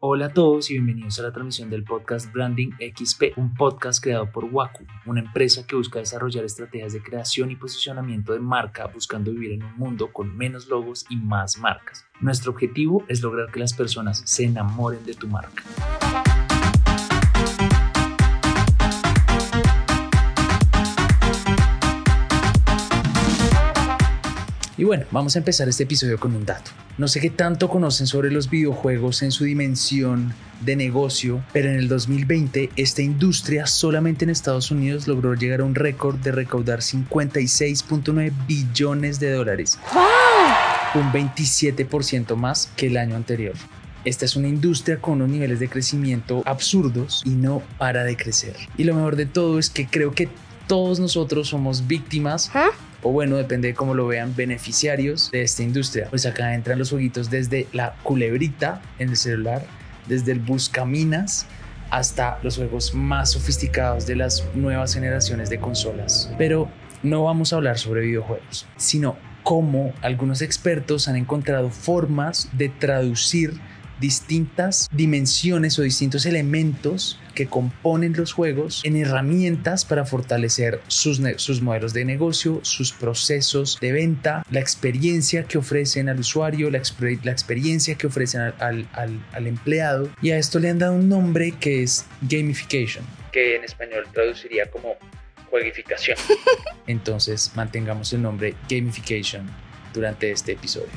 Hola a todos y bienvenidos a la transmisión del podcast Branding XP, un podcast creado por Waku, una empresa que busca desarrollar estrategias de creación y posicionamiento de marca buscando vivir en un mundo con menos logos y más marcas. Nuestro objetivo es lograr que las personas se enamoren de tu marca. Y bueno, vamos a empezar este episodio con un dato. No sé qué tanto conocen sobre los videojuegos en su dimensión de negocio, pero en el 2020 esta industria solamente en Estados Unidos logró llegar a un récord de recaudar 56.9 billones de dólares. Un 27% más que el año anterior. Esta es una industria con unos niveles de crecimiento absurdos y no para de crecer. Y lo mejor de todo es que creo que todos nosotros somos víctimas o bueno, depende de cómo lo vean, beneficiarios de esta industria. Pues acá entran los jueguitos desde la culebrita en el celular, desde el buscaminas hasta los juegos más sofisticados de las nuevas generaciones de consolas. Pero no vamos a hablar sobre videojuegos, sino cómo algunos expertos han encontrado formas de traducir distintas dimensiones o distintos elementos que componen los juegos en herramientas para fortalecer sus, sus modelos de negocio, sus procesos de venta, la experiencia que ofrecen al usuario, la, la experiencia que ofrecen al, al, al empleado. Y a esto le han dado un nombre que es gamification, que en español traduciría como juegificación. Entonces mantengamos el nombre gamification durante este episodio.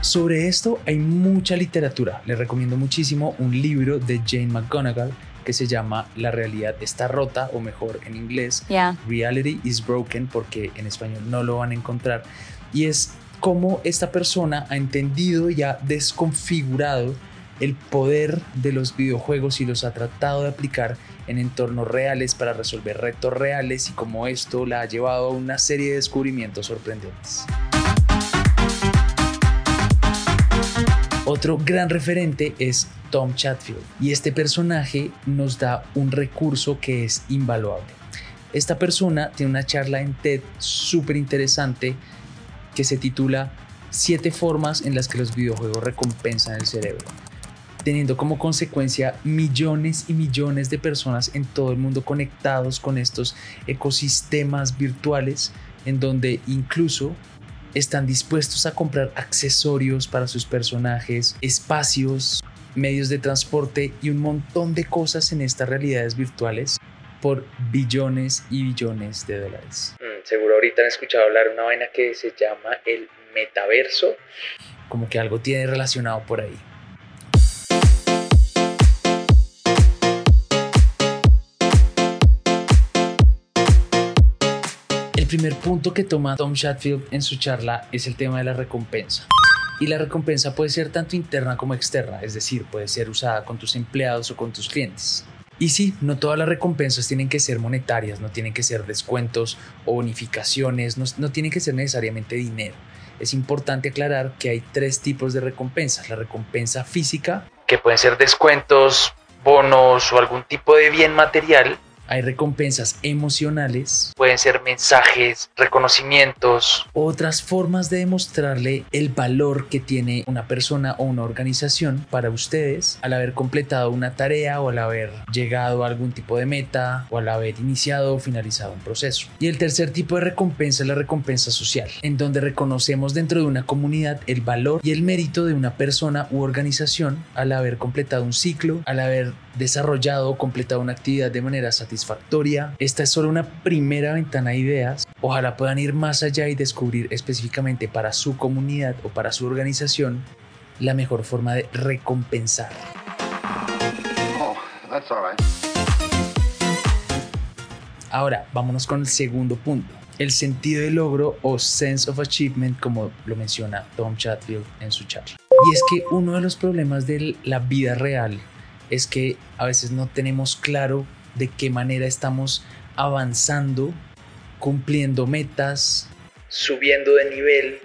Sobre esto hay mucha literatura. Les recomiendo muchísimo un libro de Jane McGonagall que se llama La realidad está rota, o mejor en inglés, Reality is Broken, porque en español no lo van a encontrar. Y es cómo esta persona ha entendido y ha desconfigurado el poder de los videojuegos y los ha tratado de aplicar en entornos reales para resolver retos reales y cómo esto la ha llevado a una serie de descubrimientos sorprendentes. Otro gran referente es Tom Chatfield y este personaje nos da un recurso que es invaluable. Esta persona tiene una charla en TED súper interesante que se titula Siete formas en las que los videojuegos recompensan el cerebro, teniendo como consecuencia millones y millones de personas en todo el mundo conectados con estos ecosistemas virtuales en donde incluso están dispuestos a comprar accesorios para sus personajes, espacios, medios de transporte y un montón de cosas en estas realidades virtuales por billones y billones de dólares. Mm, seguro ahorita han escuchado hablar de una vaina que se llama el metaverso. Como que algo tiene relacionado por ahí. Primer punto que toma Tom Chatfield en su charla es el tema de la recompensa. Y la recompensa puede ser tanto interna como externa, es decir, puede ser usada con tus empleados o con tus clientes. Y sí, no todas las recompensas tienen que ser monetarias, no tienen que ser descuentos o bonificaciones, no, no tienen que ser necesariamente dinero. Es importante aclarar que hay tres tipos de recompensas. La recompensa física, que pueden ser descuentos, bonos o algún tipo de bien material hay recompensas emocionales, pueden ser mensajes, reconocimientos, otras formas de demostrarle el valor que tiene una persona o una organización para ustedes al haber completado una tarea o al haber llegado a algún tipo de meta o al haber iniciado o finalizado un proceso. Y el tercer tipo de recompensa es la recompensa social, en donde reconocemos dentro de una comunidad el valor y el mérito de una persona u organización al haber completado un ciclo, al haber desarrollado o completado una actividad de manera satisfactoria. Esta es solo una primera ventana de ideas. Ojalá puedan ir más allá y descubrir específicamente para su comunidad o para su organización la mejor forma de recompensar. Oh, Ahora, vámonos con el segundo punto. El sentido de logro o sense of achievement, como lo menciona Tom Chatfield en su charla. Y es que uno de los problemas de la vida real es que a veces no tenemos claro de qué manera estamos avanzando, cumpliendo metas, subiendo de nivel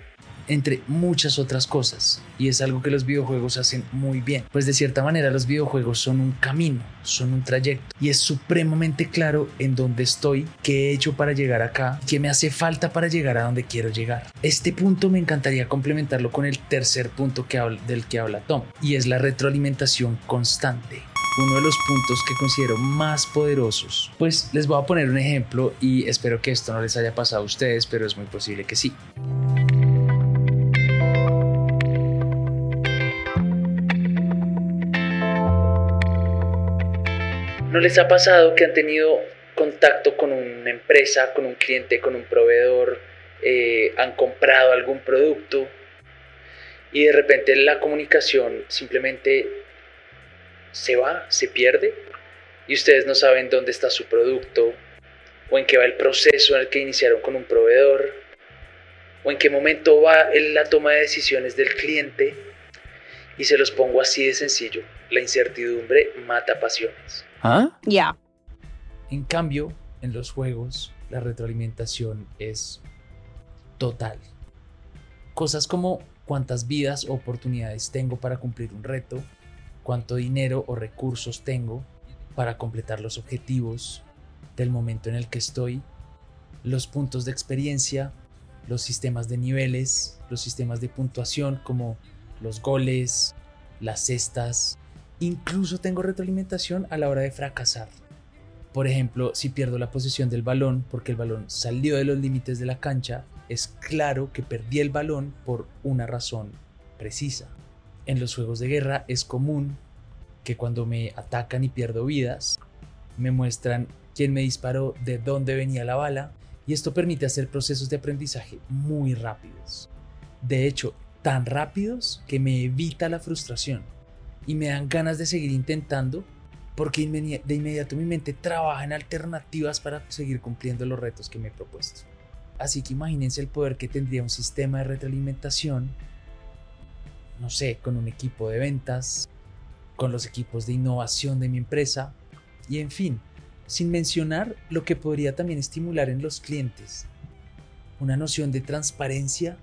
entre muchas otras cosas. Y es algo que los videojuegos hacen muy bien. Pues de cierta manera los videojuegos son un camino, son un trayecto. Y es supremamente claro en dónde estoy, qué he hecho para llegar acá, qué me hace falta para llegar a donde quiero llegar. Este punto me encantaría complementarlo con el tercer punto que habla, del que habla Tom. Y es la retroalimentación constante uno de los puntos que considero más poderosos. Pues les voy a poner un ejemplo y espero que esto no les haya pasado a ustedes, pero es muy posible que sí. ¿No les ha pasado que han tenido contacto con una empresa, con un cliente, con un proveedor, eh, han comprado algún producto y de repente la comunicación simplemente se va, se pierde y ustedes no saben dónde está su producto o en qué va el proceso en el que iniciaron con un proveedor o en qué momento va la toma de decisiones del cliente y se los pongo así de sencillo. La incertidumbre mata pasiones. ¿Ah? Ya. En cambio, en los juegos, la retroalimentación es total. Cosas como cuántas vidas o oportunidades tengo para cumplir un reto, cuánto dinero o recursos tengo para completar los objetivos del momento en el que estoy, los puntos de experiencia, los sistemas de niveles, los sistemas de puntuación como los goles, las cestas, incluso tengo retroalimentación a la hora de fracasar. Por ejemplo, si pierdo la posición del balón porque el balón salió de los límites de la cancha, es claro que perdí el balón por una razón precisa. En los juegos de guerra es común que cuando me atacan y pierdo vidas, me muestran quién me disparó, de dónde venía la bala, y esto permite hacer procesos de aprendizaje muy rápidos. De hecho, tan rápidos que me evita la frustración y me dan ganas de seguir intentando porque de inmediato mi mente trabaja en alternativas para seguir cumpliendo los retos que me he propuesto. Así que imagínense el poder que tendría un sistema de retroalimentación, no sé, con un equipo de ventas, con los equipos de innovación de mi empresa y en fin, sin mencionar lo que podría también estimular en los clientes. Una noción de transparencia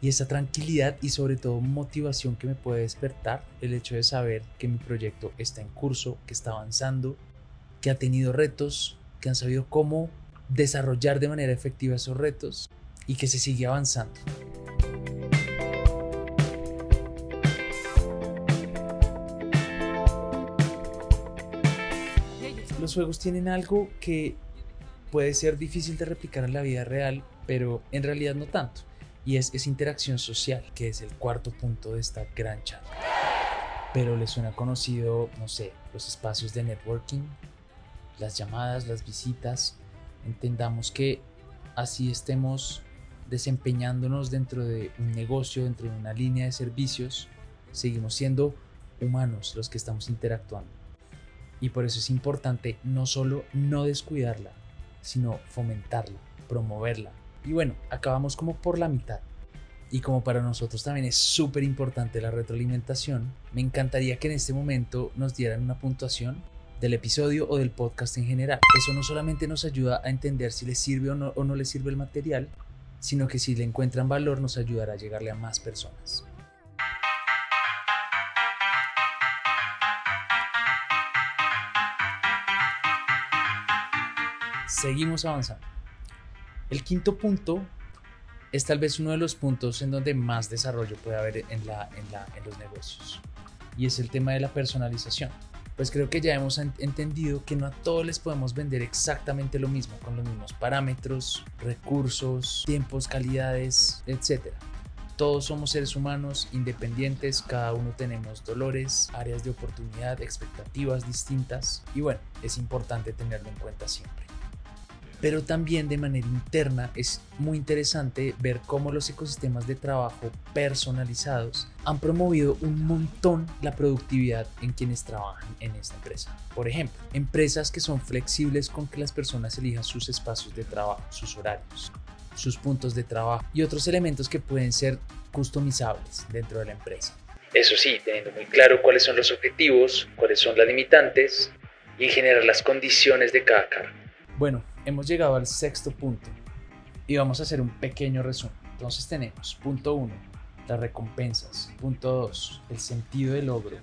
y esa tranquilidad y sobre todo motivación que me puede despertar el hecho de saber que mi proyecto está en curso, que está avanzando, que ha tenido retos, que han sabido cómo desarrollar de manera efectiva esos retos y que se sigue avanzando. Los juegos tienen algo que puede ser difícil de replicar en la vida real, pero en realidad no tanto y es esa interacción social, que es el cuarto punto de esta gran charla. Pero les suena conocido, no sé, los espacios de networking, las llamadas, las visitas. Entendamos que así estemos desempeñándonos dentro de un negocio, dentro de una línea de servicios, seguimos siendo humanos los que estamos interactuando. Y por eso es importante no solo no descuidarla, sino fomentarla, promoverla, y bueno, acabamos como por la mitad. Y como para nosotros también es súper importante la retroalimentación, me encantaría que en este momento nos dieran una puntuación del episodio o del podcast en general. Eso no solamente nos ayuda a entender si les sirve o no, o no les sirve el material, sino que si le encuentran valor nos ayudará a llegarle a más personas. Seguimos avanzando. El quinto punto es tal vez uno de los puntos en donde más desarrollo puede haber en, la, en, los negocios y es el tema de la personalización. Pues creo que ya hemos entendido que no a todos les podemos vender exactamente lo mismo, con los mismos parámetros, recursos, tiempos, calidades, etc. Todos somos seres humanos independientes, cada uno tenemos dolores, áreas de oportunidad, expectativas distintas y bueno, es importante tenerlo en cuenta siempre pero también de manera interna es muy interesante ver cómo los ecosistemas de trabajo personalizados han promovido un montón la productividad en quienes trabajan en esta empresa. Por ejemplo, empresas que son flexibles con que las personas elijan sus espacios de trabajo, sus horarios, sus puntos de trabajo y otros elementos que pueden ser customizables dentro de la empresa. Eso sí, teniendo muy claro cuáles son los objetivos, cuáles son las limitantes y en general las condiciones de cada cargo. Bueno, hemos llegado al sexto punto y vamos a hacer un pequeño resumen. Entonces tenemos punto 1, las recompensas. Punto 2, el sentido del logro.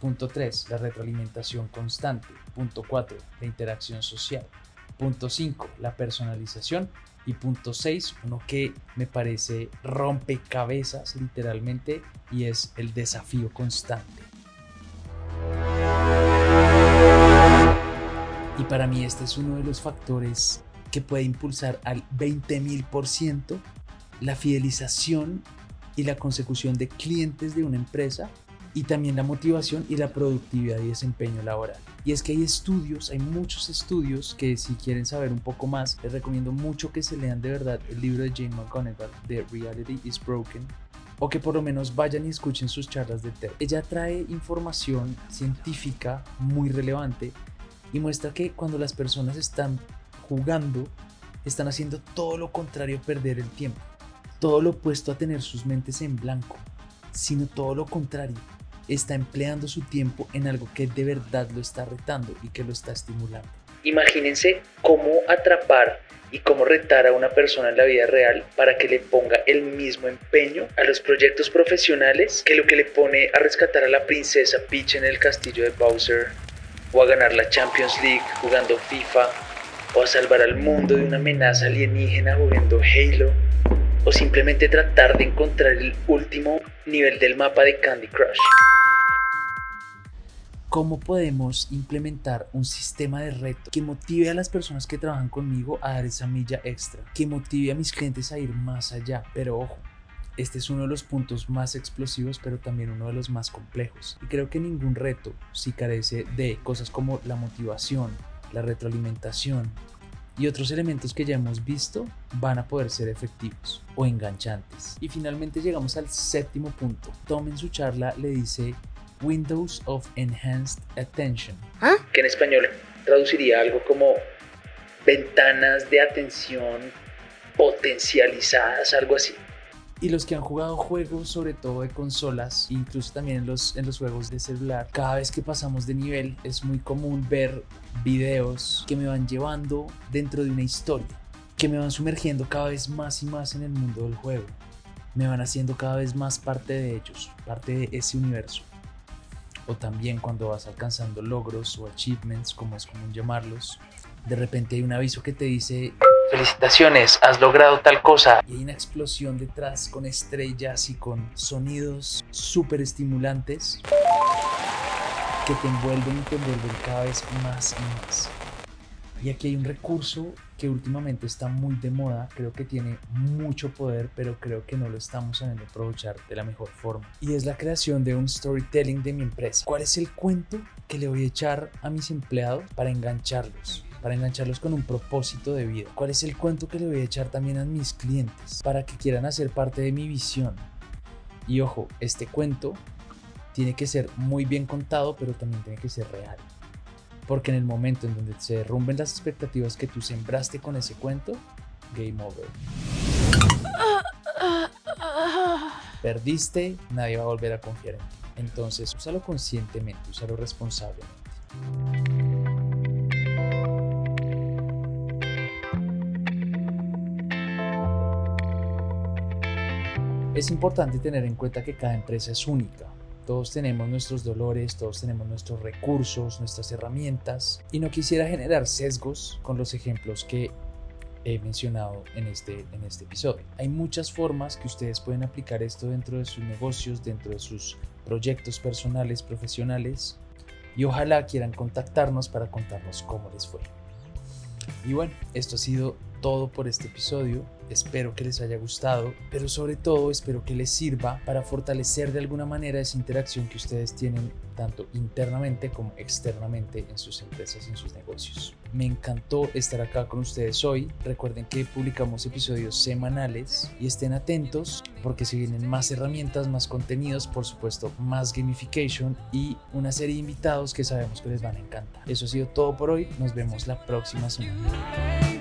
Punto 3, la retroalimentación constante. Punto 4, la interacción social. Punto 5, la personalización. Y punto 6, uno que me parece rompecabezas literalmente y es el desafío constante. Para mí este es uno de los factores que puede impulsar al 20.000% la fidelización y la consecución de clientes de una empresa y también la motivación y la productividad y desempeño laboral. Y es que hay estudios, hay muchos estudios que si quieren saber un poco más, les recomiendo mucho que se lean de verdad el libro de Jane McGonigal, The Reality is Broken, o que por lo menos vayan y escuchen sus charlas de TED. Ella trae información científica muy relevante y muestra que cuando las personas están jugando, están haciendo todo lo contrario a perder el tiempo, todo lo opuesto a tener sus mentes en blanco, sino todo lo contrario, está empleando su tiempo en algo que de verdad lo está retando y que lo está estimulando. Imagínense cómo atrapar y cómo retar a una persona en la vida real para que le ponga el mismo empeño a los proyectos profesionales que lo que le pone a rescatar a la princesa Peach en el castillo de Bowser o a ganar la Champions League jugando FIFA o a salvar al mundo de una amenaza alienígena jugando Halo o simplemente tratar de encontrar el último nivel del mapa de Candy Crush. ¿Cómo podemos implementar un sistema de reto que motive a las personas que trabajan conmigo a dar esa milla extra? Que motive a mis clientes a ir más allá. Pero ojo, este es uno de los puntos más explosivos, pero también uno de los más complejos. Y creo que ningún reto, si carece de cosas como la motivación, la retroalimentación y otros elementos que ya hemos visto, van a poder ser efectivos o enganchantes. Y finalmente llegamos al séptimo punto. Tom en su charla le dice Windows of Enhanced Attention. ¿Ah? Que en español traduciría algo como ventanas de atención potencializadas, algo así. Y los que han jugado juegos, sobre todo de consolas, incluso también en los, en los juegos de celular, cada vez que pasamos de nivel es muy común ver videos que me van llevando dentro de una historia, que me van sumergiendo cada vez más y más en el mundo del juego. Me van haciendo cada vez más parte de ellos, parte de ese universo o también cuando vas alcanzando logros o achievements, como es común llamarlos, de repente hay un aviso que te dice felicitaciones, has logrado tal cosa. Y hay una explosión detrás con estrellas y con sonidos súper estimulantes que te envuelven y te envuelven cada vez más y más. Y aquí hay un recurso que últimamente está muy de moda, creo que tiene mucho poder, pero creo que no lo estamos sabiendo aprovechar de la mejor forma. Y es la creación de un storytelling de mi empresa. ¿Cuál es el cuento que le voy a echar a mis empleados para engancharlos? Para engancharlos con un propósito de vida. ¿Cuál es el cuento que le voy a echar también a mis clientes para que quieran hacer parte de mi visión? Y ojo, este cuento tiene que ser muy bien contado, pero también tiene que ser real. Porque en el momento en donde se derrumben las expectativas que tú sembraste con ese cuento, game over. Perdiste, nadie va a volver a confiar en ti. Entonces, úsalo conscientemente, úsalo responsablemente. Es importante tener en cuenta que cada empresa es única todos tenemos nuestros dolores, todos tenemos nuestros recursos, nuestras herramientas y no quisiera generar sesgos con los ejemplos que he mencionado en este, en este episodio. Hay muchas formas que ustedes pueden aplicar esto dentro de sus negocios, dentro de sus proyectos personales, profesionales y ojalá quieran contactarnos para contarnos cómo les fue. Y bueno, esto ha sido todo por este episodio. Espero que les haya gustado, pero sobre todo espero que les sirva para fortalecer de alguna manera esa interacción que ustedes tienen tanto internamente como externamente en sus empresas en sus negocios. Me encantó estar acá con ustedes hoy. Recuerden que publicamos episodios semanales y estén atentos porque se vienen más herramientas, más contenidos, por supuesto, más gamification y una serie de invitados que sabemos que les van a encantar. Eso ha sido todo por hoy. Nos vemos la próxima semana.